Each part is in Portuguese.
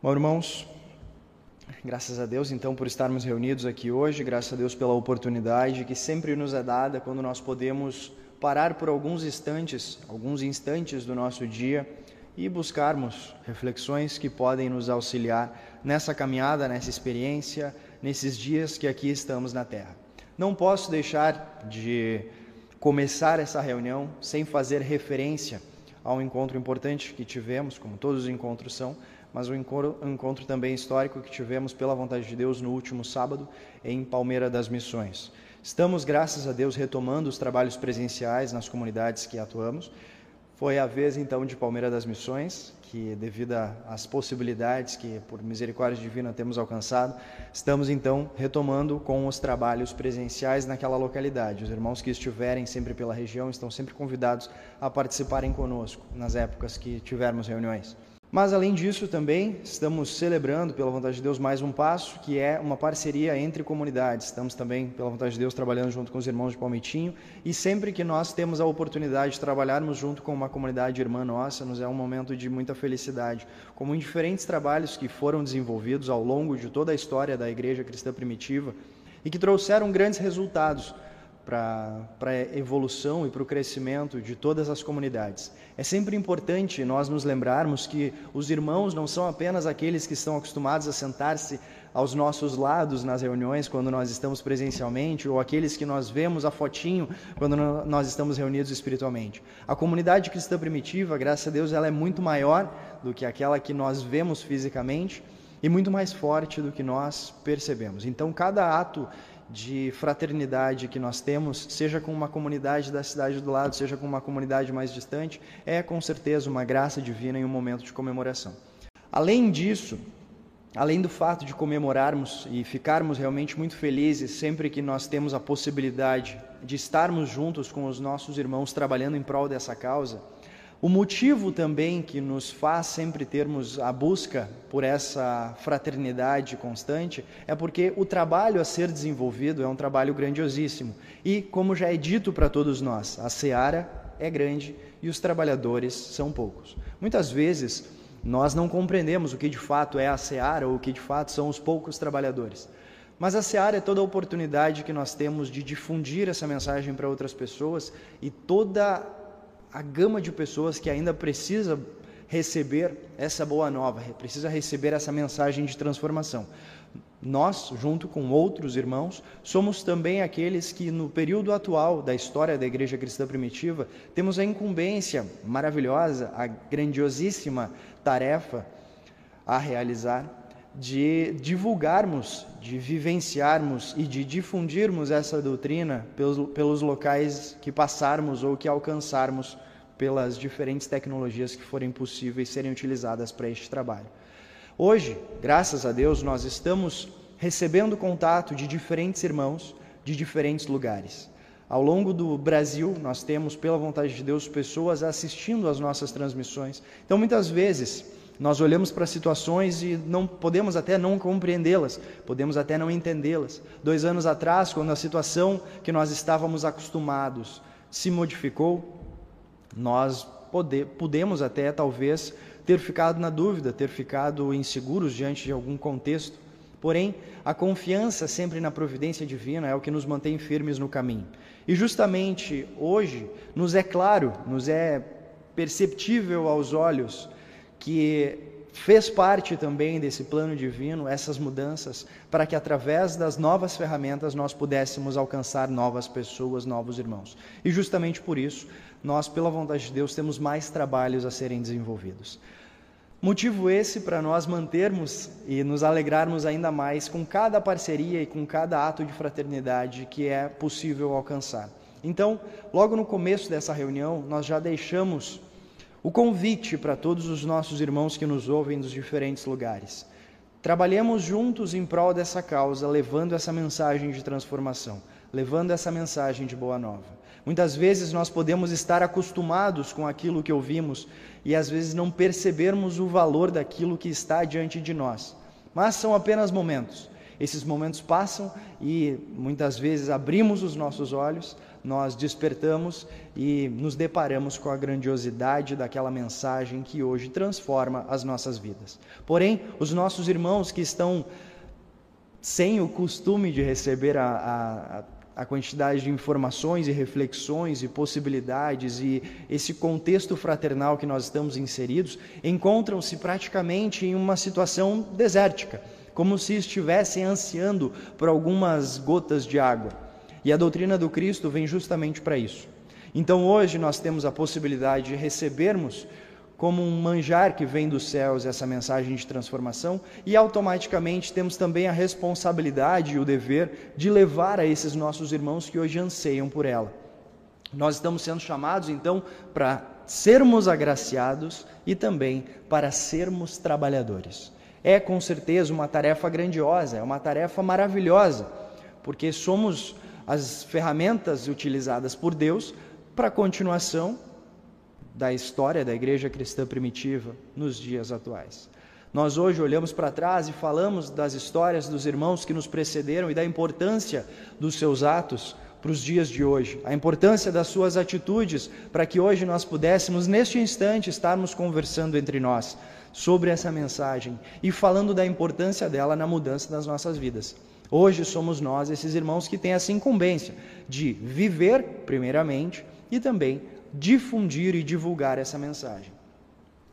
Bom, irmãos, graças a Deus então por estarmos reunidos aqui hoje, graças a Deus pela oportunidade que sempre nos é dada quando nós podemos parar por alguns instantes, alguns instantes do nosso dia e buscarmos reflexões que podem nos auxiliar nessa caminhada, nessa experiência, nesses dias que aqui estamos na Terra. Não posso deixar de começar essa reunião sem fazer referência ao encontro importante que tivemos, como todos os encontros são, mas um encontro, um encontro também histórico que tivemos pela vontade de Deus no último sábado em Palmeira das Missões. Estamos, graças a Deus, retomando os trabalhos presenciais nas comunidades que atuamos. Foi a vez então de Palmeira das Missões, que devido às possibilidades que por misericórdia divina temos alcançado, estamos então retomando com os trabalhos presenciais naquela localidade. Os irmãos que estiverem sempre pela região estão sempre convidados a participarem conosco nas épocas que tivermos reuniões. Mas além disso também estamos celebrando, pela vontade de Deus, mais um passo, que é uma parceria entre comunidades. Estamos também, pela vontade de Deus, trabalhando junto com os irmãos de Palmitinho e sempre que nós temos a oportunidade de trabalharmos junto com uma comunidade irmã nossa, nos é um momento de muita felicidade. Como em diferentes trabalhos que foram desenvolvidos ao longo de toda a história da Igreja Cristã Primitiva e que trouxeram grandes resultados para a evolução e para o crescimento de todas as comunidades. É sempre importante nós nos lembrarmos que os irmãos não são apenas aqueles que estão acostumados a sentar-se aos nossos lados nas reuniões quando nós estamos presencialmente ou aqueles que nós vemos a fotinho quando nós estamos reunidos espiritualmente. A comunidade cristã primitiva, graças a Deus, ela é muito maior do que aquela que nós vemos fisicamente e muito mais forte do que nós percebemos. Então, cada ato de fraternidade que nós temos, seja com uma comunidade da cidade do lado, seja com uma comunidade mais distante, é com certeza uma graça divina em um momento de comemoração. Além disso, além do fato de comemorarmos e ficarmos realmente muito felizes sempre que nós temos a possibilidade de estarmos juntos com os nossos irmãos trabalhando em prol dessa causa, o motivo também que nos faz sempre termos a busca por essa fraternidade constante é porque o trabalho a ser desenvolvido é um trabalho grandiosíssimo. E, como já é dito para todos nós, a seara é grande e os trabalhadores são poucos. Muitas vezes nós não compreendemos o que de fato é a seara ou o que de fato são os poucos trabalhadores. Mas a seara é toda a oportunidade que nós temos de difundir essa mensagem para outras pessoas e toda a gama de pessoas que ainda precisa receber essa boa nova, precisa receber essa mensagem de transformação. Nós, junto com outros irmãos, somos também aqueles que, no período atual da história da Igreja Cristã Primitiva, temos a incumbência maravilhosa, a grandiosíssima tarefa a realizar de divulgarmos, de vivenciarmos e de difundirmos essa doutrina pelos, pelos locais que passarmos ou que alcançarmos pelas diferentes tecnologias que forem possíveis serem utilizadas para este trabalho. Hoje, graças a Deus, nós estamos recebendo contato de diferentes irmãos de diferentes lugares. Ao longo do Brasil, nós temos, pela vontade de Deus, pessoas assistindo às nossas transmissões. Então, muitas vezes, nós olhamos para situações e não podemos até não compreendê-las, podemos até não entendê-las. Dois anos atrás, quando a situação que nós estávamos acostumados se modificou, nós pode, podemos até talvez ter ficado na dúvida, ter ficado inseguros diante de algum contexto. Porém, a confiança sempre na providência divina é o que nos mantém firmes no caminho. E justamente hoje nos é claro, nos é perceptível aos olhos que fez parte também desse plano divino essas mudanças para que através das novas ferramentas nós pudéssemos alcançar novas pessoas, novos irmãos. E justamente por isso, nós, pela vontade de Deus, temos mais trabalhos a serem desenvolvidos. Motivo esse para nós mantermos e nos alegrarmos ainda mais com cada parceria e com cada ato de fraternidade que é possível alcançar. Então, logo no começo dessa reunião, nós já deixamos o convite para todos os nossos irmãos que nos ouvem dos diferentes lugares. Trabalhemos juntos em prol dessa causa, levando essa mensagem de transformação, levando essa mensagem de boa nova. Muitas vezes nós podemos estar acostumados com aquilo que ouvimos e às vezes não percebermos o valor daquilo que está diante de nós. Mas são apenas momentos. Esses momentos passam e muitas vezes abrimos os nossos olhos, nós despertamos e nos deparamos com a grandiosidade daquela mensagem que hoje transforma as nossas vidas. Porém, os nossos irmãos que estão sem o costume de receber a, a, a, quantidade de informações e reflexões e possibilidades e esse contexto fraternal que nós estamos inseridos, encontram-se praticamente em uma situação desértica, como se estivessem ansiando por algumas gotas de água. E a doutrina do Cristo vem justamente para isso. Então hoje nós temos a possibilidade de recebermos como um manjar que vem dos céus essa mensagem de transformação e automaticamente temos também a responsabilidade e o dever de levar a esses nossos irmãos que hoje anseiam por ela. Nós estamos sendo chamados então para sermos agraciados e também para sermos trabalhadores. É com certeza uma tarefa grandiosa, é uma tarefa maravilhosa, porque somos as ferramentas utilizadas por Deus para a continuação da história da igreja cristã primitiva nos dias atuais. Nós hoje olhamos para trás e falamos das histórias dos irmãos que nos precederam e da importância dos seus atos para os dias de hoje, a importância das suas atitudes para que hoje nós pudéssemos, neste instante, estarmos conversando entre nós sobre essa mensagem e falando da importância dela na mudança das nossas vidas. Hoje somos nós, esses irmãos, que têm essa incumbência de viver, primeiramente, e também difundir e divulgar essa mensagem.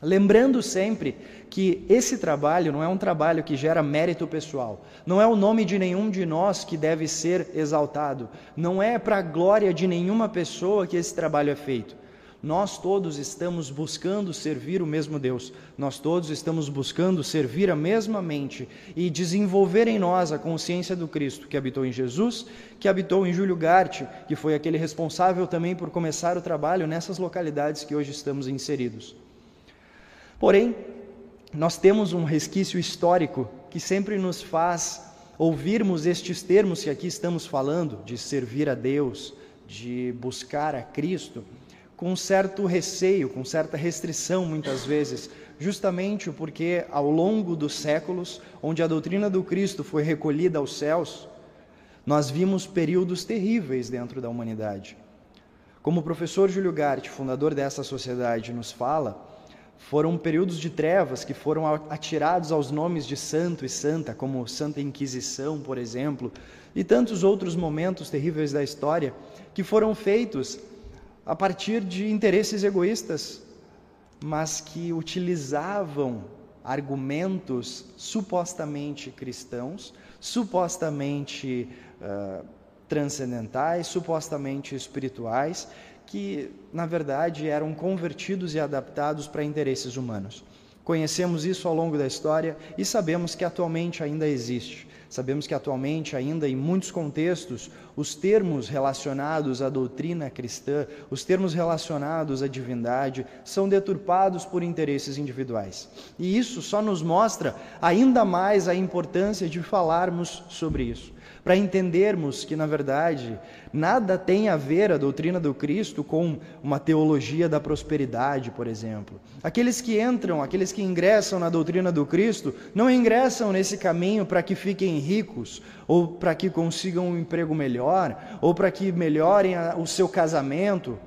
Lembrando sempre que esse trabalho não é um trabalho que gera mérito pessoal, não é o nome de nenhum de nós que deve ser exaltado, não é para a glória de nenhuma pessoa que esse trabalho é feito. Nós todos estamos buscando servir o mesmo Deus, nós todos estamos buscando servir a mesma mente e desenvolver em nós a consciência do Cristo que habitou em Jesus, que habitou em Júlio Garte, que foi aquele responsável também por começar o trabalho nessas localidades que hoje estamos inseridos. Porém, nós temos um resquício histórico que sempre nos faz ouvirmos estes termos que aqui estamos falando, de servir a Deus, de buscar a Cristo com certo receio, com certa restrição muitas vezes, justamente porque ao longo dos séculos, onde a doutrina do Cristo foi recolhida aos céus, nós vimos períodos terríveis dentro da humanidade. Como o professor Júlio Gart, fundador dessa sociedade, nos fala, foram períodos de trevas que foram atirados aos nomes de santo e santa, como Santa Inquisição, por exemplo, e tantos outros momentos terríveis da história que foram feitos a partir de interesses egoístas, mas que utilizavam argumentos supostamente cristãos, supostamente uh, transcendentais, supostamente espirituais, que na verdade eram convertidos e adaptados para interesses humanos. Conhecemos isso ao longo da história e sabemos que atualmente ainda existe. Sabemos que atualmente, ainda em muitos contextos, os termos relacionados à doutrina cristã, os termos relacionados à divindade, são deturpados por interesses individuais. E isso só nos mostra ainda mais a importância de falarmos sobre isso para entendermos que, na verdade, nada tem a ver a doutrina do Cristo com uma teologia da prosperidade, por exemplo. Aqueles que entram, aqueles que ingressam na doutrina do Cristo, não ingressam nesse caminho para que fiquem ricos, ou para que consigam um emprego melhor, ou para que melhorem o seu casamento.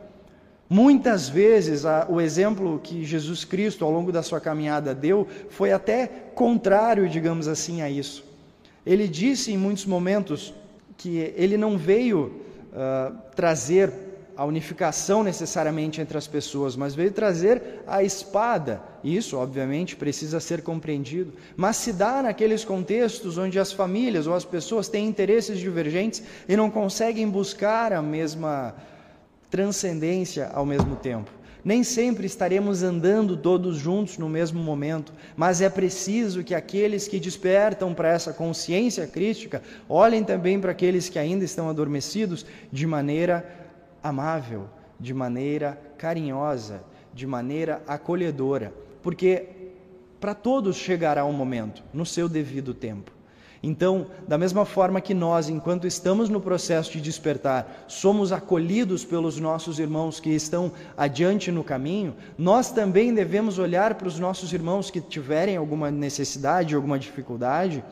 Muitas vezes o exemplo que Jesus Cristo ao longo da sua caminhada deu foi até contrário, digamos assim, a isso. Ele disse em muitos momentos que ele não veio uh, trazer a unificação necessariamente entre as pessoas, mas veio trazer a espada. Isso, obviamente, precisa ser compreendido, mas se dá naqueles contextos onde as famílias ou as pessoas têm interesses divergentes e não conseguem buscar a mesma transcendência ao mesmo tempo. Nem sempre estaremos andando todos juntos no mesmo momento, mas é preciso que aqueles que despertam para essa consciência crítica olhem também para aqueles que ainda estão adormecidos de maneira amável, de maneira carinhosa, de maneira acolhedora, porque para todos chegará um momento, no seu devido tempo. Então, da mesma forma que nós, enquanto estamos no processo de despertar, somos acolhidos pelos nossos irmãos que estão adiante no caminho, nós também devemos olhar para os nossos irmãos que tiverem alguma necessidade, alguma dificuldade,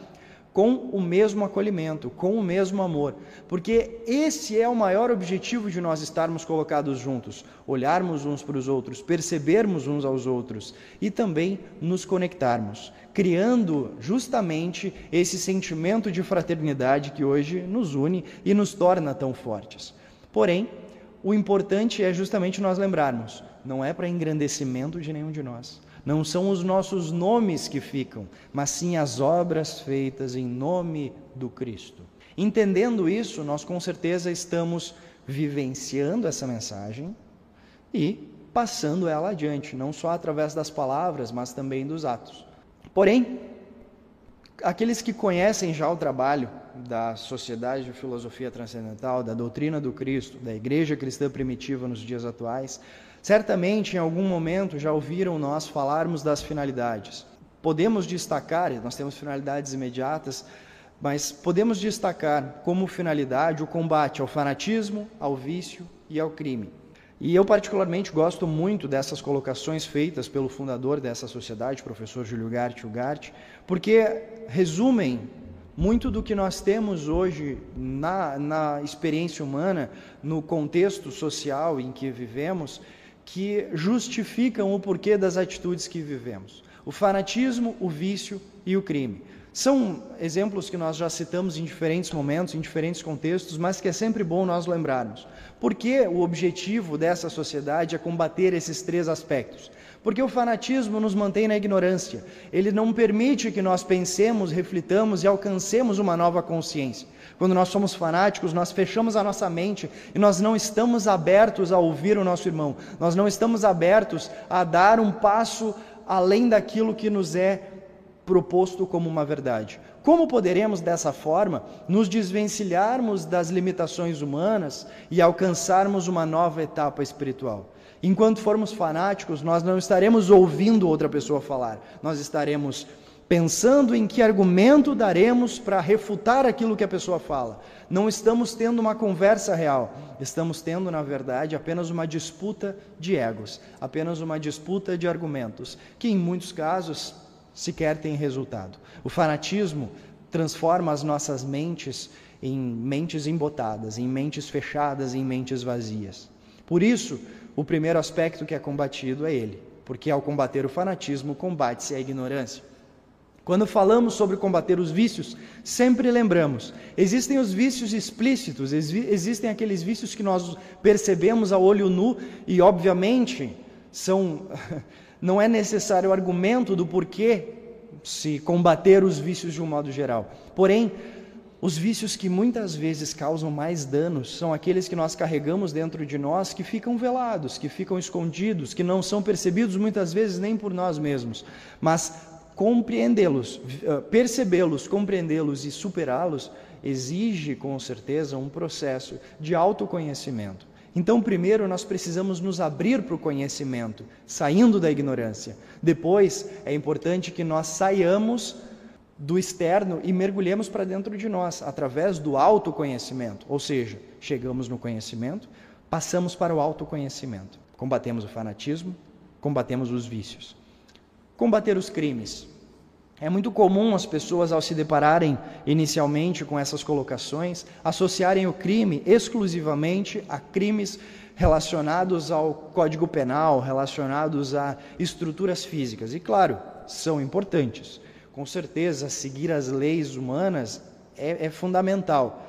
com o mesmo acolhimento, com o mesmo amor, porque esse é o maior objetivo de nós estarmos colocados juntos, olharmos uns para os outros, percebermos uns aos outros e também nos conectarmos, criando justamente esse sentimento de fraternidade que hoje nos une e nos torna tão fortes. Porém, o importante é justamente nós lembrarmos, não é para engrandecimento de nenhum de nós não são os nossos nomes que ficam, mas sim as obras feitas em nome do Cristo. Entendendo isso, nós com certeza estamos vivenciando essa mensagem e passando ela adiante, não só através das palavras, mas também dos atos. Porém, aqueles que conhecem já o trabalho da Sociedade de Filosofia Transcendental, da doutrina do Cristo, da Igreja Cristã Primitiva nos dias atuais, Certamente, em algum momento, já ouviram nós falarmos das finalidades. Podemos destacar, nós temos finalidades imediatas, mas podemos destacar como finalidade o combate ao fanatismo, ao vício e ao crime. E eu, particularmente, gosto muito dessas colocações feitas pelo fundador dessa sociedade, professor Júlio Gart Ugart, porque resumem muito do que nós temos hoje na, na experiência humana, no contexto social em que vivemos, que justificam o porquê das atitudes que vivemos: o fanatismo, o vício e o crime. São exemplos que nós já citamos em diferentes momentos, em diferentes contextos, mas que é sempre bom nós lembrarmos. Porque o objetivo dessa sociedade é combater esses três aspectos. Porque o fanatismo nos mantém na ignorância. Ele não permite que nós pensemos, reflitamos e alcancemos uma nova consciência. Quando nós somos fanáticos, nós fechamos a nossa mente e nós não estamos abertos a ouvir o nosso irmão. Nós não estamos abertos a dar um passo além daquilo que nos é proposto como uma verdade. Como poderemos, dessa forma, nos desvencilharmos das limitações humanas e alcançarmos uma nova etapa espiritual? Enquanto formos fanáticos, nós não estaremos ouvindo outra pessoa falar, nós estaremos pensando em que argumento daremos para refutar aquilo que a pessoa fala. Não estamos tendo uma conversa real, estamos tendo, na verdade, apenas uma disputa de egos, apenas uma disputa de argumentos, que em muitos casos sequer tem resultado. O fanatismo transforma as nossas mentes em mentes embotadas, em mentes fechadas, em mentes vazias. Por isso, o primeiro aspecto que é combatido é ele, porque ao combater o fanatismo, combate-se a ignorância. Quando falamos sobre combater os vícios, sempre lembramos: existem os vícios explícitos, existem aqueles vícios que nós percebemos a olho nu e, obviamente, são não é necessário argumento do porquê se combater os vícios de um modo geral. Porém, os vícios que muitas vezes causam mais danos são aqueles que nós carregamos dentro de nós que ficam velados, que ficam escondidos, que não são percebidos muitas vezes nem por nós mesmos, mas compreendê-los, eh, percebê-los, compreendê-los e superá-los exige com certeza um processo de autoconhecimento. Então, primeiro nós precisamos nos abrir para o conhecimento, saindo da ignorância. Depois, é importante que nós saiamos do externo e mergulhemos para dentro de nós, através do autoconhecimento. Ou seja, chegamos no conhecimento, passamos para o autoconhecimento. Combatemos o fanatismo, combatemos os vícios. Combater os crimes. É muito comum as pessoas, ao se depararem inicialmente com essas colocações, associarem o crime exclusivamente a crimes relacionados ao Código Penal, relacionados a estruturas físicas. E, claro, são importantes. Com certeza, seguir as leis humanas é, é fundamental,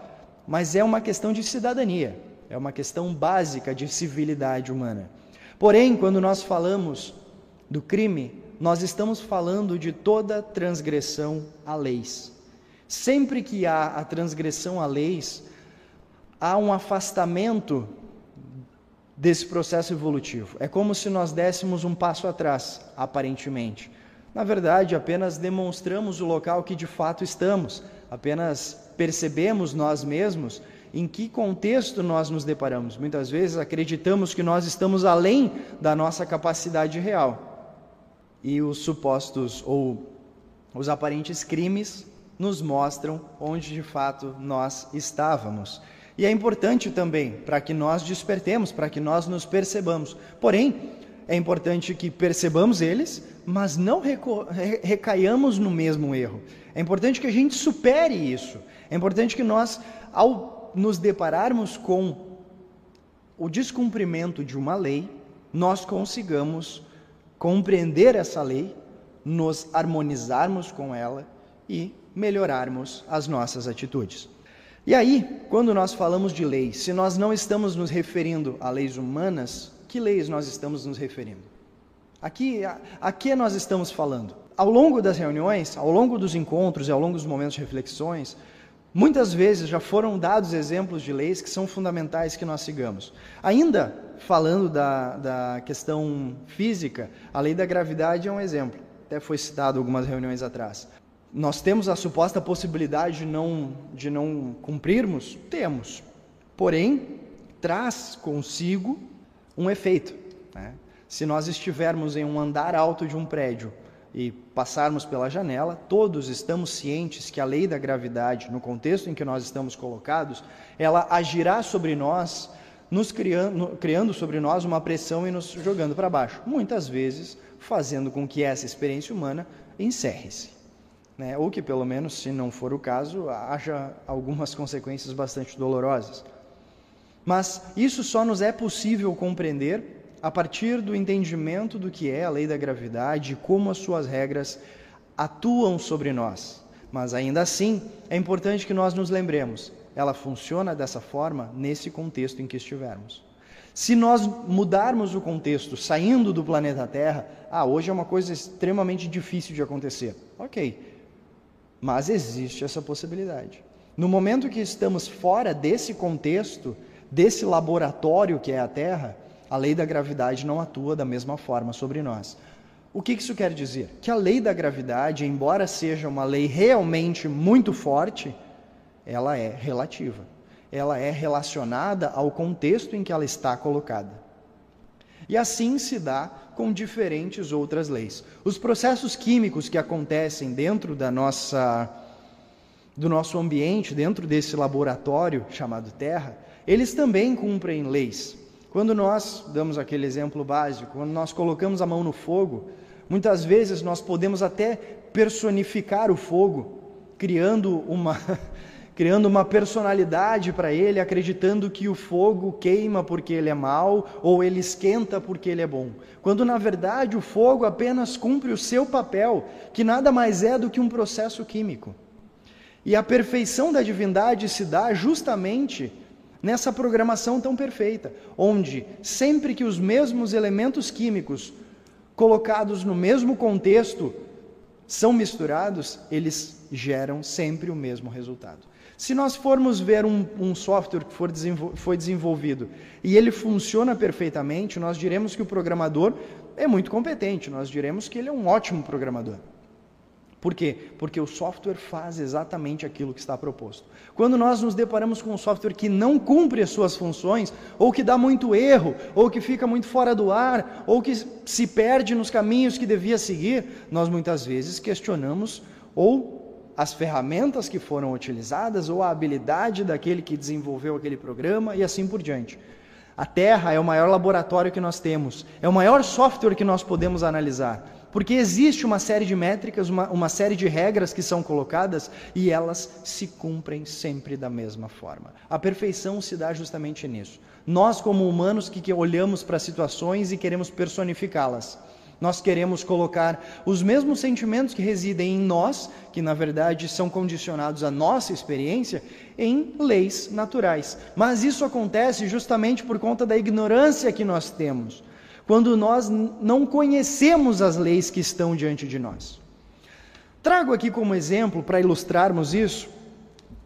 mas é uma questão de cidadania, é uma questão básica de civilidade humana. Porém, quando nós falamos do crime, nós estamos falando de toda transgressão a leis. Sempre que há a transgressão a leis, há um afastamento desse processo evolutivo. É como se nós dessemos um passo atrás, aparentemente. Na verdade, apenas demonstramos o local que de fato estamos, apenas percebemos nós mesmos em que contexto nós nos deparamos. Muitas vezes acreditamos que nós estamos além da nossa capacidade real e os supostos ou os aparentes crimes nos mostram onde de fato nós estávamos. E é importante também para que nós despertemos, para que nós nos percebamos. Porém, é importante que percebamos eles, mas não recaiamos no mesmo erro. É importante que a gente supere isso. É importante que nós, ao nos depararmos com o descumprimento de uma lei, nós consigamos compreender essa lei, nos harmonizarmos com ela e melhorarmos as nossas atitudes. E aí, quando nós falamos de leis, se nós não estamos nos referindo a leis humanas, que leis nós estamos nos referindo? Aqui, a, a que nós estamos falando? Ao longo das reuniões, ao longo dos encontros e ao longo dos momentos de reflexões, muitas vezes já foram dados exemplos de leis que são fundamentais que nós sigamos. Ainda falando da, da questão física, a lei da gravidade é um exemplo, até foi citado algumas reuniões atrás. Nós temos a suposta possibilidade de não, de não cumprirmos? Temos. Porém, traz consigo um efeito. Né? Se nós estivermos em um andar alto de um prédio e passarmos pela janela, todos estamos cientes que a lei da gravidade, no contexto em que nós estamos colocados, ela agirá sobre nós, nos criando, criando sobre nós uma pressão e nos jogando para baixo. Muitas vezes fazendo com que essa experiência humana encerre-se. Né? Ou que, pelo menos, se não for o caso, haja algumas consequências bastante dolorosas. Mas isso só nos é possível compreender a partir do entendimento do que é a lei da gravidade e como as suas regras atuam sobre nós. Mas ainda assim, é importante que nós nos lembremos, ela funciona dessa forma nesse contexto em que estivermos. Se nós mudarmos o contexto, saindo do planeta Terra, ah, hoje é uma coisa extremamente difícil de acontecer. Ok, mas existe essa possibilidade. No momento que estamos fora desse contexto, desse laboratório que é a Terra, a lei da gravidade não atua da mesma forma sobre nós. O que isso quer dizer? Que a lei da gravidade, embora seja uma lei realmente muito forte, ela é relativa. Ela é relacionada ao contexto em que ela está colocada. E assim se dá com diferentes outras leis. Os processos químicos que acontecem dentro da nossa do nosso ambiente, dentro desse laboratório chamado Terra, eles também cumprem leis. Quando nós, damos aquele exemplo básico, quando nós colocamos a mão no fogo, muitas vezes nós podemos até personificar o fogo, criando uma, criando uma personalidade para ele, acreditando que o fogo queima porque ele é mau ou ele esquenta porque ele é bom. Quando na verdade o fogo apenas cumpre o seu papel, que nada mais é do que um processo químico. E a perfeição da divindade se dá justamente nessa programação tão perfeita, onde sempre que os mesmos elementos químicos colocados no mesmo contexto são misturados, eles geram sempre o mesmo resultado. Se nós formos ver um, um software que for desenvol foi desenvolvido e ele funciona perfeitamente, nós diremos que o programador é muito competente, nós diremos que ele é um ótimo programador. Por quê? Porque o software faz exatamente aquilo que está proposto. Quando nós nos deparamos com um software que não cumpre as suas funções, ou que dá muito erro, ou que fica muito fora do ar, ou que se perde nos caminhos que devia seguir, nós muitas vezes questionamos ou as ferramentas que foram utilizadas, ou a habilidade daquele que desenvolveu aquele programa e assim por diante. A Terra é o maior laboratório que nós temos, é o maior software que nós podemos analisar. Porque existe uma série de métricas, uma, uma série de regras que são colocadas e elas se cumprem sempre da mesma forma. A perfeição se dá justamente nisso. Nós, como humanos, que, que olhamos para situações e queremos personificá-las. Nós queremos colocar os mesmos sentimentos que residem em nós, que na verdade são condicionados à nossa experiência, em leis naturais. Mas isso acontece justamente por conta da ignorância que nós temos quando nós não conhecemos as leis que estão diante de nós. Trago aqui como exemplo, para ilustrarmos isso,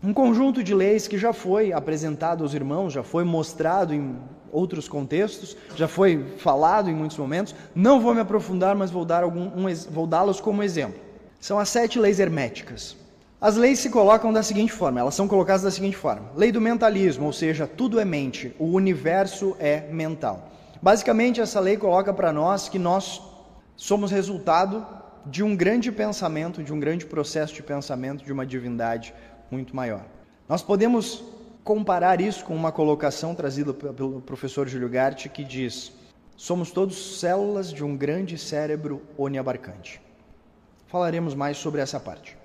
um conjunto de leis que já foi apresentado aos irmãos, já foi mostrado em outros contextos, já foi falado em muitos momentos. Não vou me aprofundar, mas vou dar um, vou dá-los como exemplo. São as sete leis herméticas. As leis se colocam da seguinte forma, elas são colocadas da seguinte forma: lei do mentalismo, ou seja, tudo é mente, o universo é mental. Basicamente, essa lei coloca para nós que nós somos resultado de um grande pensamento, de um grande processo de pensamento de uma divindade muito maior. Nós podemos comparar isso com uma colocação trazida pelo professor Júlio Gart que diz: Somos todos células de um grande cérebro oniabarcante. Falaremos mais sobre essa parte.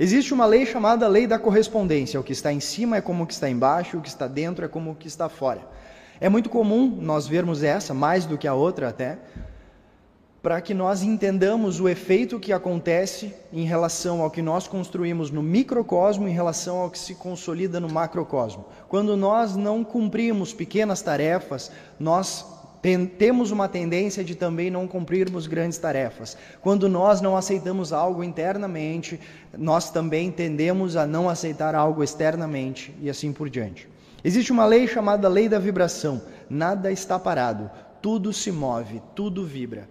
Existe uma lei chamada lei da correspondência. O que está em cima é como o que está embaixo, o que está dentro é como o que está fora. É muito comum nós vermos essa, mais do que a outra até, para que nós entendamos o efeito que acontece em relação ao que nós construímos no microcosmo em relação ao que se consolida no macrocosmo. Quando nós não cumprimos pequenas tarefas, nós temos uma tendência de também não cumprirmos grandes tarefas. Quando nós não aceitamos algo internamente, nós também tendemos a não aceitar algo externamente e assim por diante. Existe uma lei chamada lei da vibração. Nada está parado, tudo se move, tudo vibra.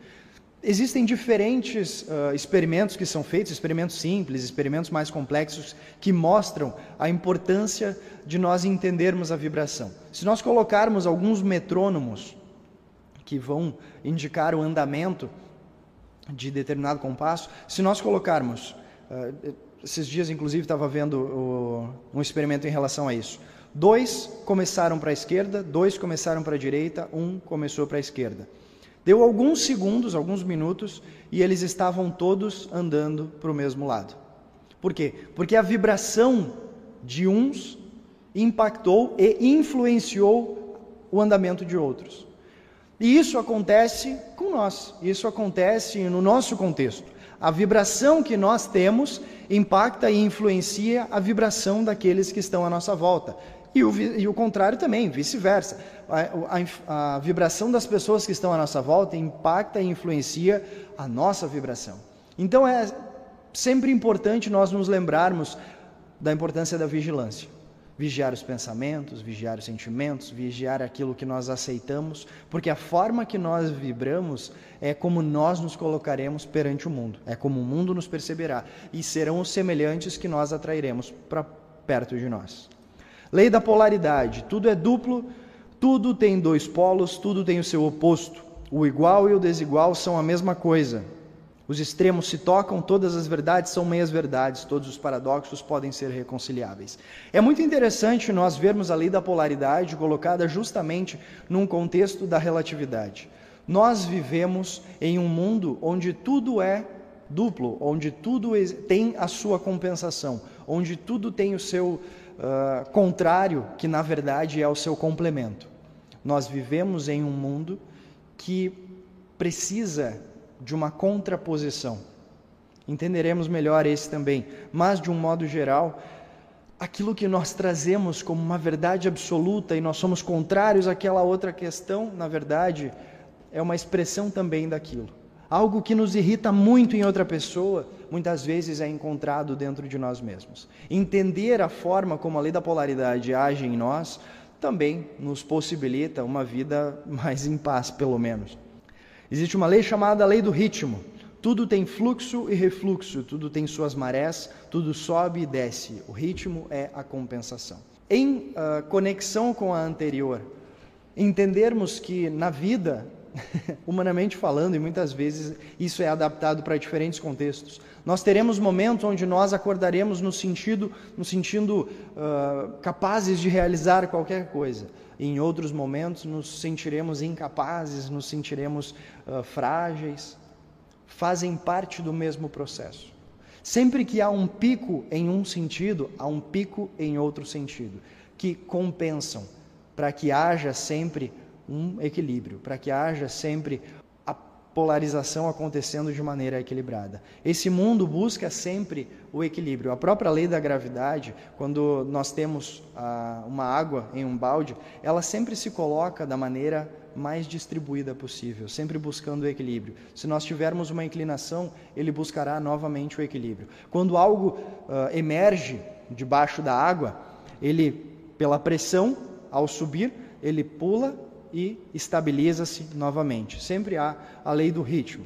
Existem diferentes uh, experimentos que são feitos, experimentos simples, experimentos mais complexos, que mostram a importância de nós entendermos a vibração. Se nós colocarmos alguns metrônomos que vão indicar o andamento de determinado compasso, se nós colocarmos, uh, esses dias inclusive estava vendo o, um experimento em relação a isso. Dois começaram para a esquerda, dois começaram para a direita, um começou para a esquerda. Deu alguns segundos, alguns minutos, e eles estavam todos andando para o mesmo lado. Por quê? Porque a vibração de uns impactou e influenciou o andamento de outros. E isso acontece com nós, isso acontece no nosso contexto. A vibração que nós temos impacta e influencia a vibração daqueles que estão à nossa volta. E o, e o contrário também, vice-versa. A, a, a, vibração das pessoas que estão à nossa volta impacta e influencia a nossa vibração. Então é sempre importante nós nos lembrarmos da importância da vigilância. Vigiar os pensamentos, vigiar os sentimentos, vigiar aquilo que nós aceitamos, porque a forma que nós vibramos é como nós nos colocaremos perante o mundo, é como o mundo nos perceberá, e serão os semelhantes que nós atrairemos para perto de nós. Lei da polaridade: tudo é duplo, tudo tem dois polos, tudo tem o seu oposto. O igual e o desigual são a mesma coisa. Os extremos se tocam, todas as verdades são meias verdades, todos os paradoxos podem ser reconciliáveis. É muito interessante nós vermos a lei da polaridade colocada justamente num contexto da relatividade. Nós vivemos em um mundo onde tudo é duplo, onde tudo tem a sua compensação, onde tudo tem o seu uh, contrário, que na verdade é o seu complemento. Nós vivemos em um mundo que precisa de uma contraposição. Entenderemos melhor esse também, mas de um modo geral, aquilo que nós trazemos como uma verdade absoluta e nós somos contrários àquela outra questão, na verdade, é uma expressão também daquilo. Algo que nos irrita muito em outra pessoa, muitas vezes é encontrado dentro de nós mesmos. Entender a forma como a lei da polaridade age em nós também nos possibilita uma vida mais em paz, pelo menos. Existe uma lei chamada lei do ritmo. Tudo tem fluxo e refluxo, tudo tem suas marés, tudo sobe e desce. O ritmo é a compensação. Em uh, conexão com a anterior, entendermos que na vida humanamente falando, e muitas vezes isso é adaptado para diferentes contextos. Nós teremos momentos onde nós acordaremos no sentido, no sentido uh, capazes de realizar qualquer coisa. E em outros momentos nos sentiremos incapazes, nos sentiremos uh, frágeis. Fazem parte do mesmo processo. Sempre que há um pico em um sentido, há um pico em outro sentido, que compensam para que haja sempre um equilíbrio, para que haja sempre a polarização acontecendo de maneira equilibrada. Esse mundo busca sempre o equilíbrio. A própria lei da gravidade, quando nós temos ah, uma água em um balde, ela sempre se coloca da maneira mais distribuída possível, sempre buscando o equilíbrio. Se nós tivermos uma inclinação, ele buscará novamente o equilíbrio. Quando algo ah, emerge debaixo da água, ele, pela pressão, ao subir, ele pula e estabiliza-se novamente. Sempre há a lei do ritmo.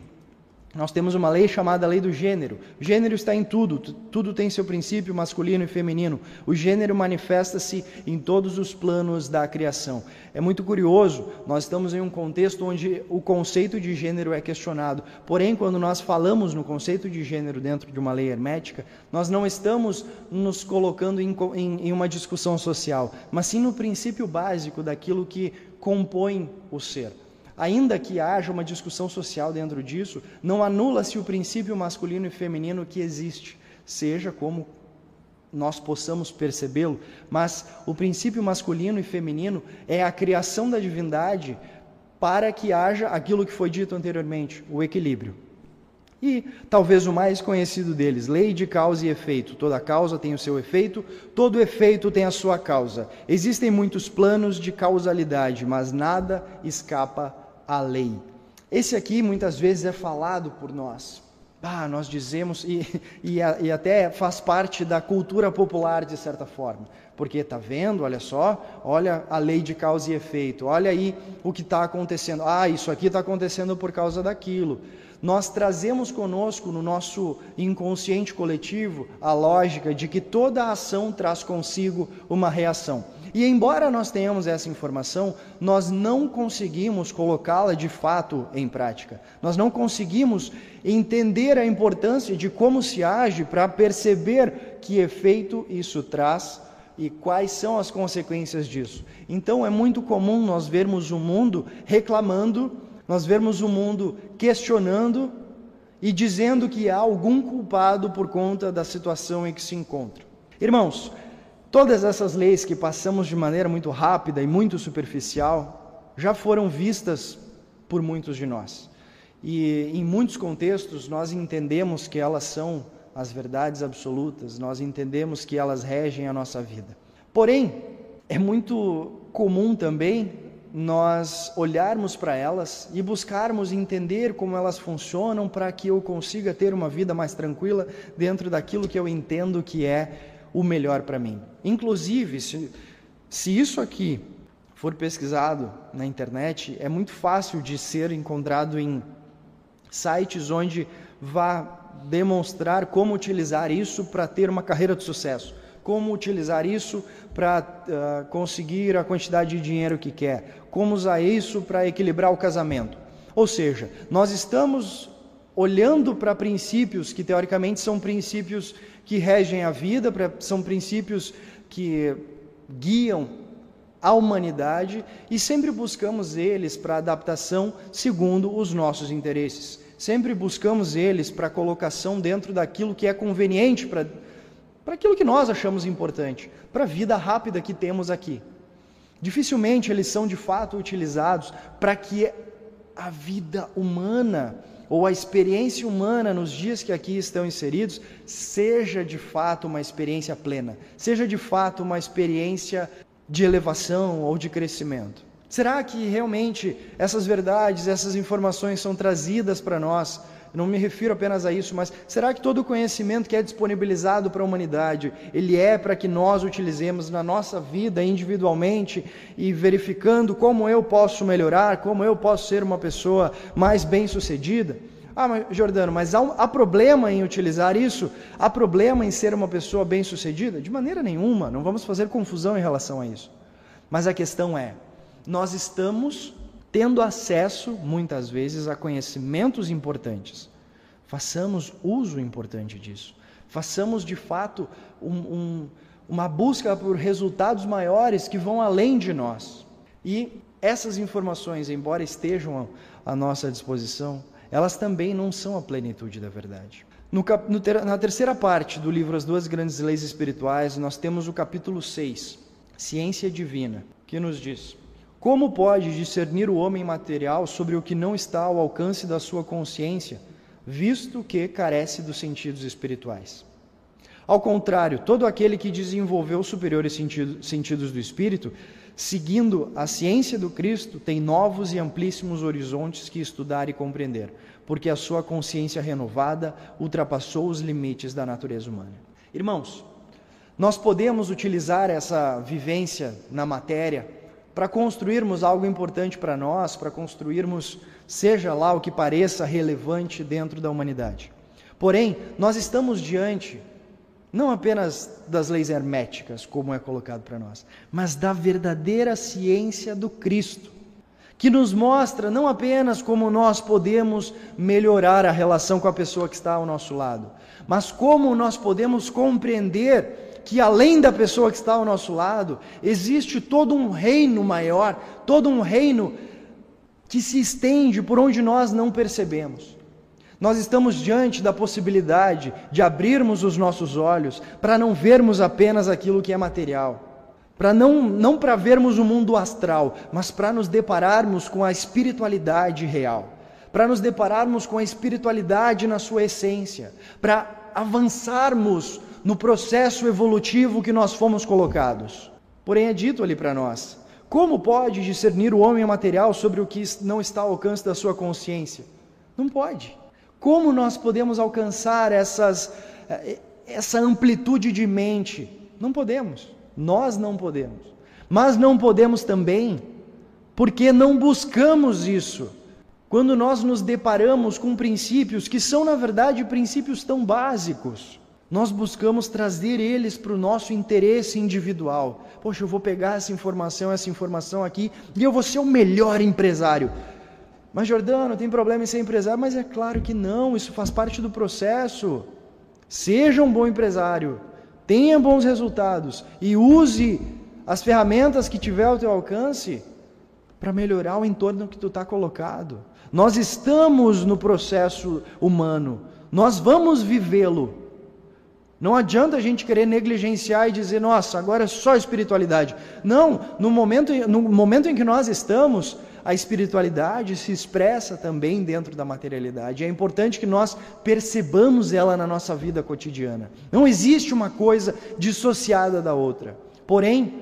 Nós temos uma lei chamada lei do gênero. Gênero está em tudo, tudo tem seu princípio masculino e feminino. O gênero manifesta-se em todos os planos da criação. É muito curioso, nós estamos em um contexto onde o conceito de gênero é questionado. Porém, quando nós falamos no conceito de gênero dentro de uma lei hermética, nós não estamos nos colocando em, em, em uma discussão social, mas sim no princípio básico daquilo que compõem o ser. ainda que haja uma discussão social dentro disso, não anula-se o princípio masculino e feminino que existe, seja como nós possamos percebê-lo, mas o princípio masculino e feminino é a criação da divindade para que haja aquilo que foi dito anteriormente, o equilíbrio. E talvez o mais conhecido deles, lei de causa e efeito. Toda causa tem o seu efeito, todo efeito tem a sua causa. Existem muitos planos de causalidade, mas nada escapa à lei. Esse aqui muitas vezes é falado por nós. Ah, nós dizemos, e, e, e até faz parte da cultura popular de certa forma. Porque está vendo, olha só, olha a lei de causa e efeito, olha aí o que está acontecendo. Ah, isso aqui está acontecendo por causa daquilo nós trazemos conosco no nosso inconsciente coletivo a lógica de que toda ação traz consigo uma reação. E embora nós tenhamos essa informação, nós não conseguimos colocá-la de fato em prática. Nós não conseguimos entender a importância de como se age para perceber que efeito isso traz e quais são as consequências disso. Então é muito comum nós vermos o mundo reclamando nós vemos o mundo questionando e dizendo que há algum culpado por conta da situação em que se encontra. Irmãos, todas essas leis que passamos de maneira muito rápida e muito superficial já foram vistas por muitos de nós. E em muitos contextos nós entendemos que elas são as verdades absolutas, nós entendemos que elas regem a nossa vida. Porém, é muito comum também nós olharmos para elas e buscarmos entender como elas funcionam para que eu consiga ter uma vida mais tranquila dentro daquilo que eu entendo que é o melhor para mim. Inclusive, se, se isso aqui for pesquisado na internet, é muito fácil de ser encontrado em sites onde vá demonstrar como utilizar isso para ter uma carreira de sucesso como utilizar isso para uh, conseguir a quantidade de dinheiro que quer, como usar isso para equilibrar o casamento. Ou seja, nós estamos olhando para princípios que teoricamente são princípios que regem a vida, são princípios que guiam a humanidade e sempre buscamos eles para adaptação segundo os nossos interesses. Sempre buscamos eles para colocação dentro daquilo que é conveniente para para aquilo que nós achamos importante, para a vida rápida que temos aqui. Dificilmente eles são de fato utilizados para que a vida humana ou a experiência humana nos dias que aqui estão inseridos seja de fato uma experiência plena, seja de fato uma experiência de elevação ou de crescimento. Será que realmente essas verdades, essas informações são trazidas para nós não me refiro apenas a isso, mas será que todo o conhecimento que é disponibilizado para a humanidade, ele é para que nós utilizemos na nossa vida individualmente e verificando como eu posso melhorar, como eu posso ser uma pessoa mais bem-sucedida? Ah, mas Jordano, mas há, há problema em utilizar isso? Há problema em ser uma pessoa bem-sucedida? De maneira nenhuma, não vamos fazer confusão em relação a isso. Mas a questão é, nós estamos tendo acesso, muitas vezes, a conhecimentos importantes. Façamos uso importante disso. Façamos, de fato, um, um, uma busca por resultados maiores que vão além de nós. E essas informações, embora estejam à nossa disposição, elas também não são a plenitude da verdade. No, no ter, na terceira parte do livro As Duas Grandes Leis Espirituais, nós temos o capítulo 6, Ciência Divina, que nos diz: como pode discernir o homem material sobre o que não está ao alcance da sua consciência, visto que carece dos sentidos espirituais? Ao contrário, todo aquele que desenvolveu superiores sentidos do espírito, seguindo a ciência do Cristo, tem novos e amplíssimos horizontes que estudar e compreender, porque a sua consciência renovada ultrapassou os limites da natureza humana. Irmãos, nós podemos utilizar essa vivência na matéria para construirmos algo importante para nós, para construirmos, seja lá o que pareça relevante dentro da humanidade. Porém, nós estamos diante não apenas das leis herméticas, como é colocado para nós, mas da verdadeira ciência do Cristo, que nos mostra não apenas como nós podemos melhorar a relação com a pessoa que está ao nosso lado, mas como nós podemos compreender que além da pessoa que está ao nosso lado, existe todo um reino maior, todo um reino que se estende por onde nós não percebemos. Nós estamos diante da possibilidade de abrirmos os nossos olhos para não vermos apenas aquilo que é material, para não não para vermos o mundo astral, mas para nos depararmos com a espiritualidade real, para nos depararmos com a espiritualidade na sua essência, para avançarmos no processo evolutivo que nós fomos colocados. Porém é dito ali para nós: como pode discernir o homem material sobre o que não está ao alcance da sua consciência? Não pode. Como nós podemos alcançar essas, eh, essa amplitude de mente? Não podemos. Nós não podemos. Mas não podemos também porque não buscamos isso. Quando nós nos deparamos com princípios que são, na verdade, princípios tão básicos, nós buscamos trazer eles para o nosso interesse individual. Poxa, eu vou pegar essa informação, essa informação aqui, e eu vou ser o melhor empresário. Mas Jordano, tem problema em ser empresário? Mas é claro que não, isso faz parte do processo. Seja um bom empresário, tenha bons resultados e use as ferramentas que tiver ao teu alcance para melhorar o entorno que tu está colocado. Nós estamos no processo humano, nós vamos vivê-lo. Não adianta a gente querer negligenciar e dizer, nossa, agora é só espiritualidade. Não, no momento, no momento em que nós estamos, a espiritualidade se expressa também dentro da materialidade. É importante que nós percebamos ela na nossa vida cotidiana. Não existe uma coisa dissociada da outra. Porém,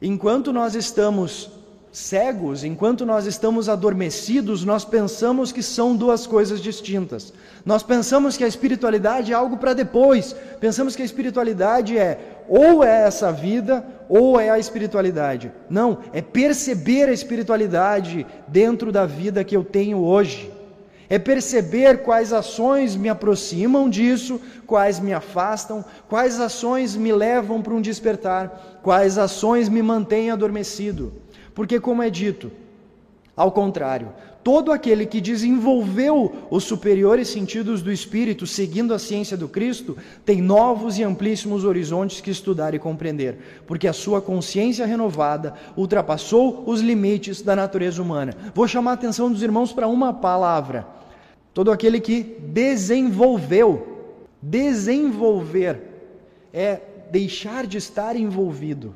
enquanto nós estamos cegos, enquanto nós estamos adormecidos, nós pensamos que são duas coisas distintas. Nós pensamos que a espiritualidade é algo para depois. Pensamos que a espiritualidade é ou é essa vida ou é a espiritualidade. Não, é perceber a espiritualidade dentro da vida que eu tenho hoje. É perceber quais ações me aproximam disso, quais me afastam, quais ações me levam para um despertar, quais ações me mantêm adormecido. Porque, como é dito, ao contrário, todo aquele que desenvolveu os superiores sentidos do espírito, seguindo a ciência do Cristo, tem novos e amplíssimos horizontes que estudar e compreender, porque a sua consciência renovada ultrapassou os limites da natureza humana. Vou chamar a atenção dos irmãos para uma palavra: todo aquele que desenvolveu. Desenvolver é deixar de estar envolvido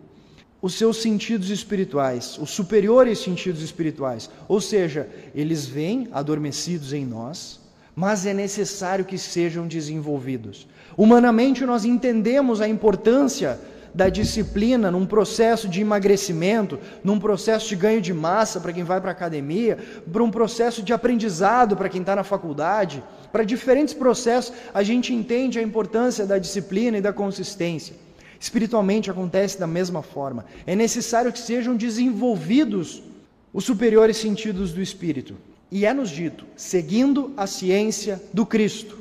os seus sentidos espirituais, os superiores sentidos espirituais. Ou seja, eles vêm adormecidos em nós, mas é necessário que sejam desenvolvidos. Humanamente, nós entendemos a importância da disciplina num processo de emagrecimento, num processo de ganho de massa para quem vai para a academia, para um processo de aprendizado para quem está na faculdade, para diferentes processos, a gente entende a importância da disciplina e da consistência. Espiritualmente acontece da mesma forma. É necessário que sejam desenvolvidos os superiores sentidos do espírito. E é-nos dito, seguindo a ciência do Cristo.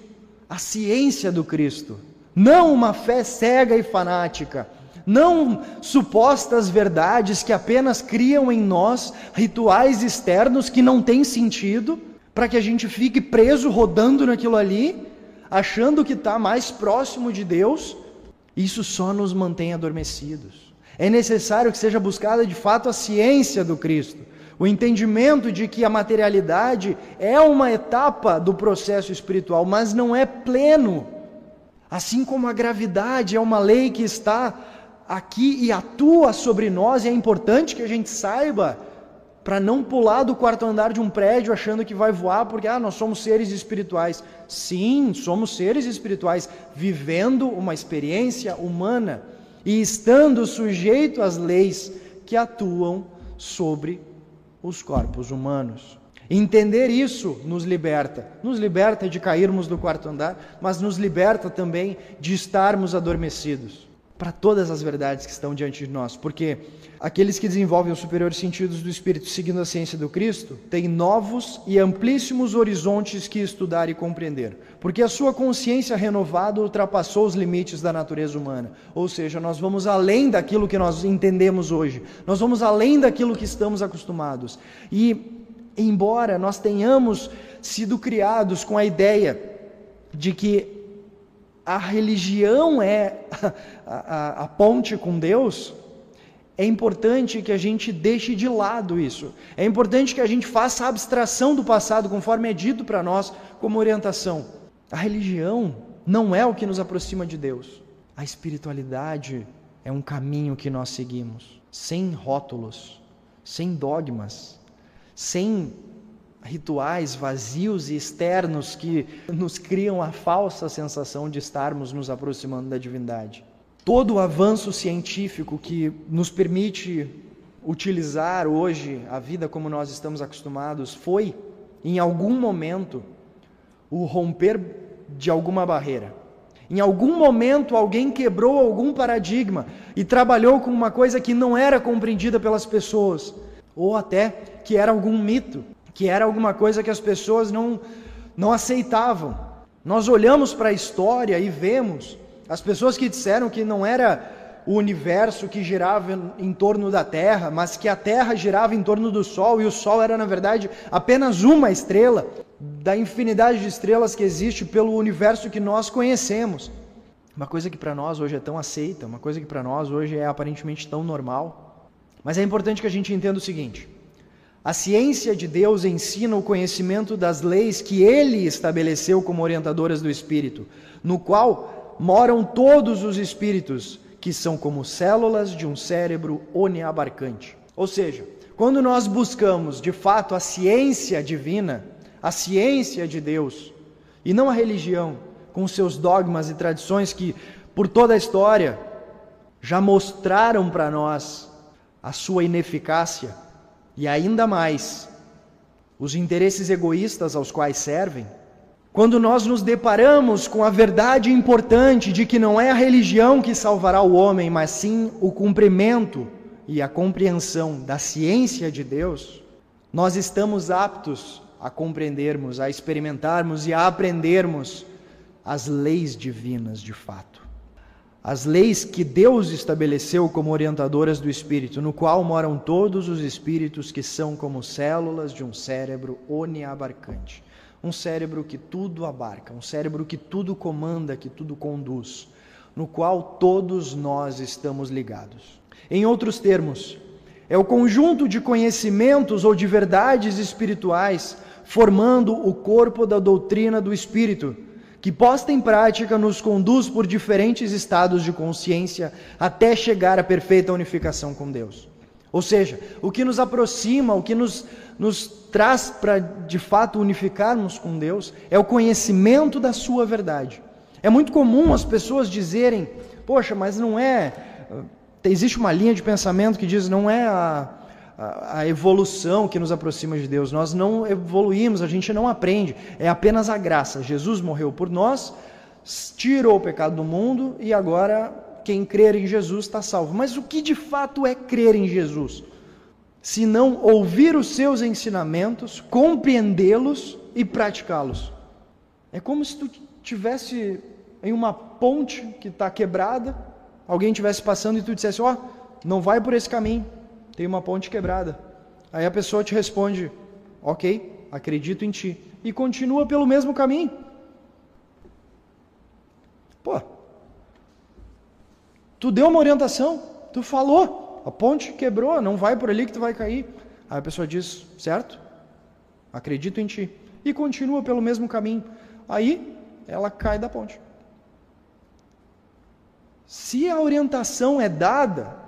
A ciência do Cristo. Não uma fé cega e fanática. Não supostas verdades que apenas criam em nós rituais externos que não têm sentido, para que a gente fique preso rodando naquilo ali, achando que está mais próximo de Deus, isso só nos mantém adormecidos. É necessário que seja buscada de fato a ciência do Cristo, o entendimento de que a materialidade é uma etapa do processo espiritual, mas não é pleno. Assim como a gravidade é uma lei que está aqui e atua sobre nós, e é importante que a gente saiba para não pular do quarto andar de um prédio achando que vai voar porque ah, nós somos seres espirituais. Sim, somos seres espirituais vivendo uma experiência humana e estando sujeito às leis que atuam sobre os corpos humanos. Entender isso nos liberta. Nos liberta de cairmos do quarto andar, mas nos liberta também de estarmos adormecidos para todas as verdades que estão diante de nós, porque aqueles que desenvolvem os superiores sentidos do Espírito seguindo a ciência do Cristo têm novos e amplíssimos horizontes que estudar e compreender, porque a sua consciência renovada ultrapassou os limites da natureza humana, ou seja, nós vamos além daquilo que nós entendemos hoje, nós vamos além daquilo que estamos acostumados, e embora nós tenhamos sido criados com a ideia de que a religião é a, a, a ponte com Deus, é importante que a gente deixe de lado isso. É importante que a gente faça a abstração do passado, conforme é dito para nós como orientação. A religião não é o que nos aproxima de Deus. A espiritualidade é um caminho que nós seguimos, sem rótulos, sem dogmas, sem rituais vazios e externos que nos criam a falsa sensação de estarmos nos aproximando da divindade. Todo o avanço científico que nos permite utilizar hoje a vida como nós estamos acostumados foi, em algum momento, o romper de alguma barreira. Em algum momento alguém quebrou algum paradigma e trabalhou com uma coisa que não era compreendida pelas pessoas, ou até que era algum mito, que era alguma coisa que as pessoas não, não aceitavam. Nós olhamos para a história e vemos as pessoas que disseram que não era o universo que girava em torno da Terra, mas que a Terra girava em torno do Sol e o Sol era, na verdade, apenas uma estrela da infinidade de estrelas que existe pelo universo que nós conhecemos. Uma coisa que para nós hoje é tão aceita, uma coisa que para nós hoje é aparentemente tão normal. Mas é importante que a gente entenda o seguinte: a ciência de Deus ensina o conhecimento das leis que ele estabeleceu como orientadoras do espírito, no qual moram todos os espíritos, que são como células de um cérebro oniabarcante. Ou seja, quando nós buscamos de fato a ciência divina, a ciência de Deus, e não a religião, com seus dogmas e tradições que, por toda a história, já mostraram para nós a sua ineficácia e ainda mais os interesses egoístas aos quais servem, quando nós nos deparamos com a verdade importante de que não é a religião que salvará o homem, mas sim o cumprimento e a compreensão da ciência de Deus, nós estamos aptos a compreendermos, a experimentarmos e a aprendermos as leis divinas de fato as leis que Deus estabeleceu como orientadoras do espírito, no qual moram todos os espíritos que são como células de um cérebro oniabarcante. Um cérebro que tudo abarca, um cérebro que tudo comanda, que tudo conduz, no qual todos nós estamos ligados. Em outros termos, é o conjunto de conhecimentos ou de verdades espirituais formando o corpo da doutrina do espírito que posta em prática nos conduz por diferentes estados de consciência até chegar à perfeita unificação com Deus. Ou seja, o que nos aproxima, o que nos, nos traz para de fato unificarmos com Deus é o conhecimento da Sua verdade. É muito comum as pessoas dizerem: Poxa, mas não é. Existe uma linha de pensamento que diz: não é a a, evolução que nos aproxima de Deus. Nós não evoluímos, a gente não aprende. É apenas a graça. Jesus morreu por nós, tirou o pecado do mundo e agora quem crer em Jesus está salvo. Mas o que de fato é crer em Jesus? Se não ouvir os seus ensinamentos, compreendê-los e praticá-los. É como se tu tivesse em uma ponte que está quebrada, alguém estivesse passando e tu dissesse: Ó, oh, não vai por esse caminho tem uma ponte quebrada. Aí a pessoa te responde: Ok, acredito em ti. E continua pelo mesmo caminho. Pô, tu deu uma orientação, tu falou, a ponte quebrou, não vai por ali que tu vai cair. Aí a pessoa diz: Certo, acredito em ti. E continua pelo mesmo caminho. Aí ela cai da ponte. Se a orientação é dada,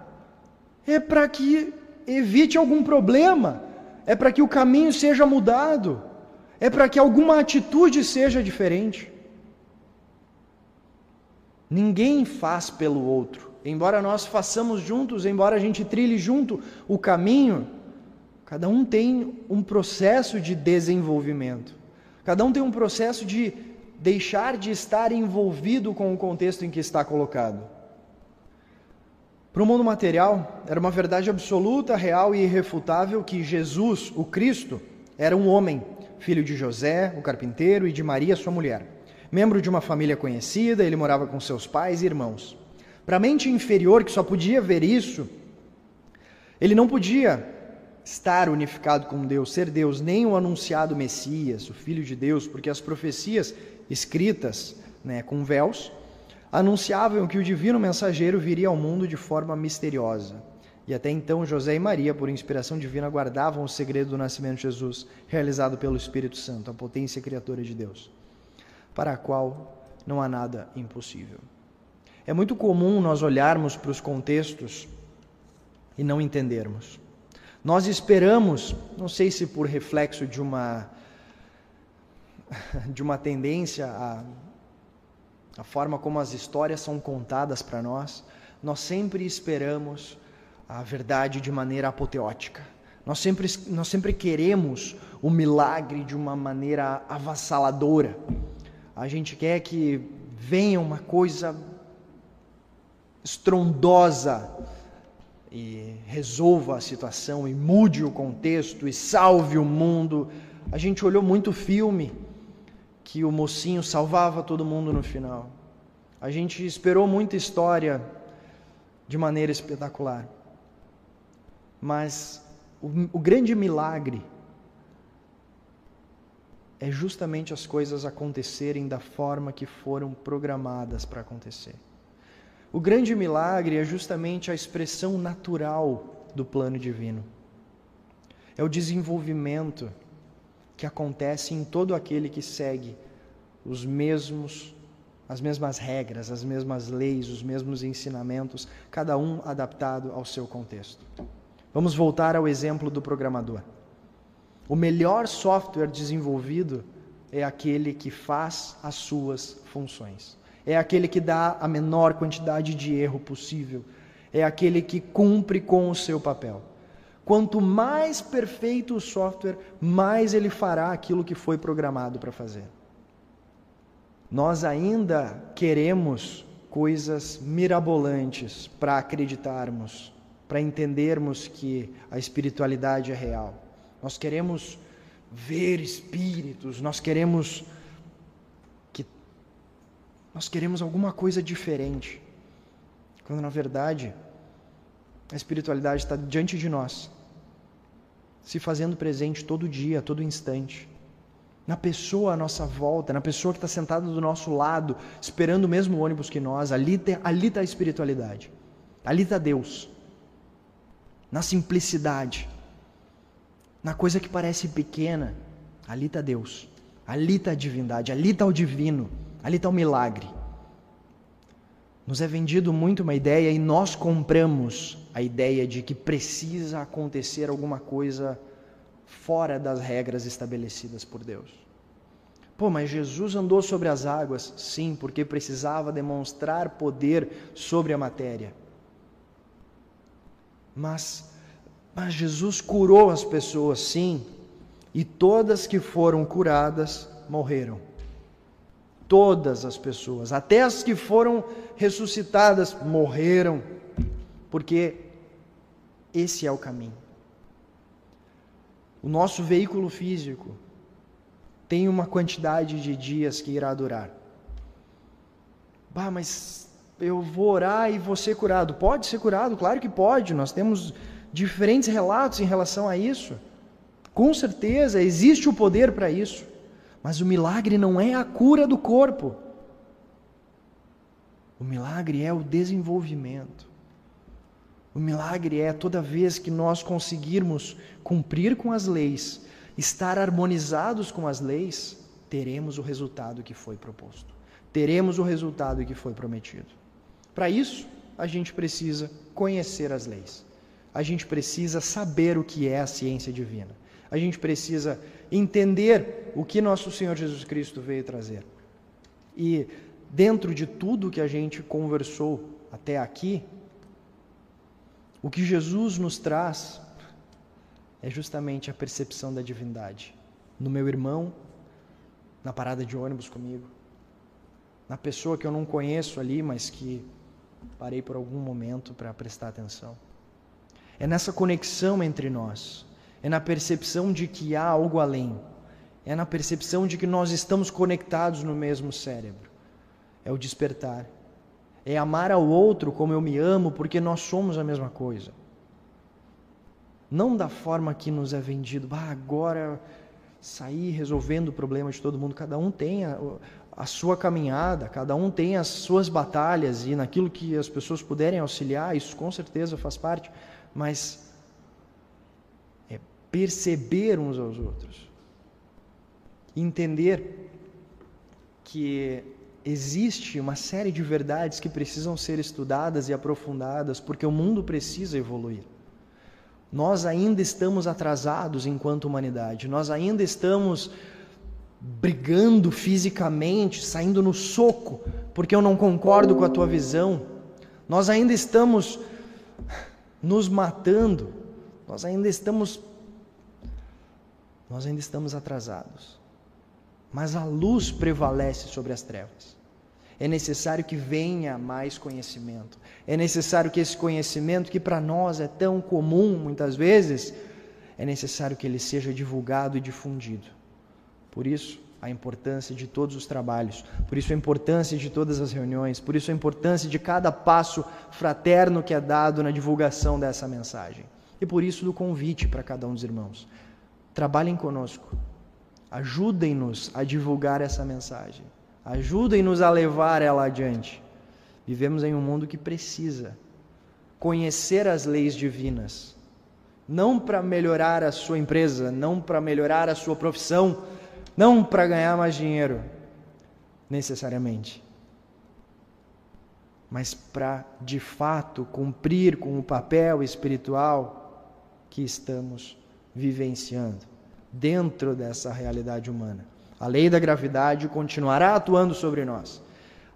é para que evite algum problema, é para que o caminho seja mudado, é para que alguma atitude seja diferente. Ninguém faz pelo outro. Embora nós façamos juntos, embora a gente trilhe junto o caminho, cada um tem um processo de desenvolvimento. Cada um tem um processo de deixar de estar envolvido com o contexto em que está colocado. Para o mundo material, era uma verdade absoluta, real e irrefutável que Jesus, o Cristo, era um homem, filho de José, o carpinteiro, e de Maria, sua mulher. Membro de uma família conhecida, ele morava com seus pais e irmãos. Para a mente inferior, que só podia ver isso, ele não podia estar unificado com Deus, ser Deus, nem o anunciado Messias, o Filho de Deus, porque as profecias escritas né, com véus anunciavam que o divino mensageiro viria ao mundo de forma misteriosa, E até então José e Maria, por inspiração divina, guardavam o segredo do nascimento de Jesus, realizado pelo Espírito Santo, a potência criatura de Deus, para a qual não há nada impossível. É muito comum nós olharmos para os contextos e não entendermos. Nós esperamos, não sei se por reflexo de uma de uma tendência a a forma como as histórias são contadas para nós, nós sempre esperamos a verdade de maneira apoteótica. Nós sempre, nós sempre queremos o milagre de uma maneira avassaladora. A gente quer que venha uma coisa estrondosa e resolva a situação e mude o contexto e salve o mundo. A gente olhou muito filme que o mocinho salvava todo mundo no final. A gente esperou muita história de maneira espetacular. Mas o, o grande milagre é justamente as coisas acontecerem da forma que foram programadas para acontecer. O grande milagre é justamente a expressão natural do plano divino. É o desenvolvimento que acontece em todo aquele que segue os mesmos as mesmas regras, as mesmas leis, os mesmos ensinamentos, cada um adaptado ao seu contexto. Vamos voltar ao exemplo do programador. O melhor software desenvolvido é aquele que faz as suas funções. É aquele que dá a menor quantidade de erro possível. É aquele que cumpre com o seu papel. Quanto mais perfeito o software, mais ele fará aquilo que foi programado para fazer. Nós ainda queremos coisas mirabolantes para acreditarmos para entendermos que a espiritualidade é real. Nós queremos ver espíritos, nós queremos que nós queremos alguma coisa diferente. Quando na verdade a espiritualidade está diante de nós, se fazendo presente todo dia, todo instante. Na pessoa à nossa volta, na pessoa que está sentada do nosso lado, esperando o mesmo ônibus que nós, ali está ali tá a espiritualidade. Ali está Deus na simplicidade, na coisa que parece pequena, ali está Deus, ali está a divindade, ali está o divino, ali está o milagre. Nos é vendido muito uma ideia e nós compramos a ideia de que precisa acontecer alguma coisa fora das regras estabelecidas por Deus. Pô, mas Jesus andou sobre as águas? Sim, porque precisava demonstrar poder sobre a matéria. Mas, mas Jesus curou as pessoas, sim, e todas que foram curadas morreram. Todas as pessoas, até as que foram ressuscitadas, morreram, porque esse é o caminho. O nosso veículo físico tem uma quantidade de dias que irá durar. Bah, mas eu vou orar e vou ser curado. Pode ser curado? Claro que pode. Nós temos diferentes relatos em relação a isso. Com certeza existe o poder para isso. Mas o milagre não é a cura do corpo. O milagre é o desenvolvimento. O milagre é toda vez que nós conseguirmos cumprir com as leis, estar harmonizados com as leis, teremos o resultado que foi proposto. Teremos o resultado que foi prometido. Para isso, a gente precisa conhecer as leis. A gente precisa saber o que é a ciência divina. A gente precisa entender o que nosso Senhor Jesus Cristo veio trazer. E dentro de tudo que a gente conversou até aqui, o que Jesus nos traz é justamente a percepção da divindade. No meu irmão, na parada de ônibus comigo, na pessoa que eu não conheço ali, mas que parei por algum momento para prestar atenção. É nessa conexão entre nós, é na percepção de que há algo além, é na percepção de que nós estamos conectados no mesmo cérebro. É o despertar. É amar ao outro como eu me amo, porque nós somos a mesma coisa. Não da forma que nos é vendido, ah, agora sair resolvendo o problema de todo mundo. Cada um tem a, a sua caminhada, cada um tem as suas batalhas e naquilo que as pessoas puderem auxiliar, isso com certeza faz parte. mas é perceber uns aos outros. Entender que existe uma série de verdades que precisam ser estudadas e aprofundadas, porque o mundo precisa evoluir. Nós ainda estamos atrasados enquanto humanidade, nós ainda estamos brigando fisicamente, saindo no soco, porque eu não concordo com a tua visão. Nós ainda estamos nos matando. Nós ainda estamos nós ainda estamos atrasados. Mas a luz prevalece sobre as trevas. É necessário que venha mais conhecimento. É necessário que esse conhecimento, que para nós é tão comum muitas vezes, é necessário que ele seja divulgado e difundido. Por isso, a importância de todos os trabalhos, por isso a importância de todas as reuniões, por isso a importância de cada passo fraterno que é dado na divulgação dessa mensagem. E por isso do convite para cada um dos irmãos. Trabalhem conosco. Ajudem-nos a divulgar essa mensagem. Ajudem-nos a levar ela adiante. Vivemos em um mundo que precisa conhecer as leis divinas, não para melhorar a sua empresa, não para melhorar a sua profissão, não para ganhar mais dinheiro, necessariamente, mas para de fato cumprir com o papel espiritual que estamos vivenciando dentro dessa realidade humana. A lei da gravidade continuará atuando sobre nós.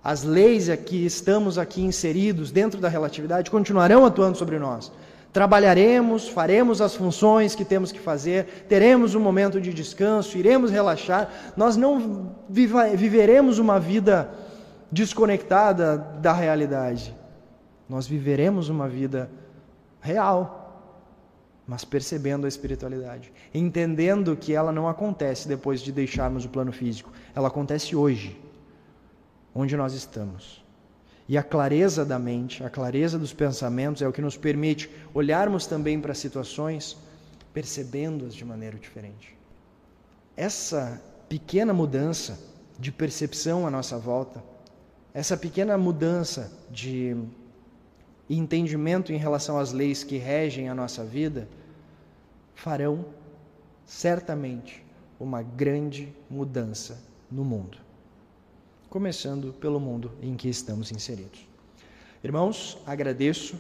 As leis aqui, estamos aqui inseridos dentro da relatividade, continuarão atuando sobre nós. Trabalharemos, faremos as funções que temos que fazer, teremos um momento de descanso, iremos relaxar. Nós não viva, viveremos uma vida desconectada da realidade. Nós viveremos uma vida real, mas percebendo a espiritualidade, entendendo que ela não acontece depois de deixarmos o plano físico, ela acontece hoje, onde nós estamos. E a clareza da mente, a clareza dos pensamentos é o que nos permite olharmos também para situações percebendo-as de maneira diferente. Essa pequena mudança de percepção à nossa volta, essa pequena mudança de entendimento em relação às leis que regem a nossa vida, farão certamente uma grande mudança no mundo, começando pelo mundo em que estamos inseridos. Irmãos, agradeço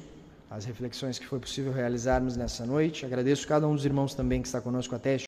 as reflexões que foi possível realizarmos nessa noite, agradeço cada um dos irmãos também que está conosco até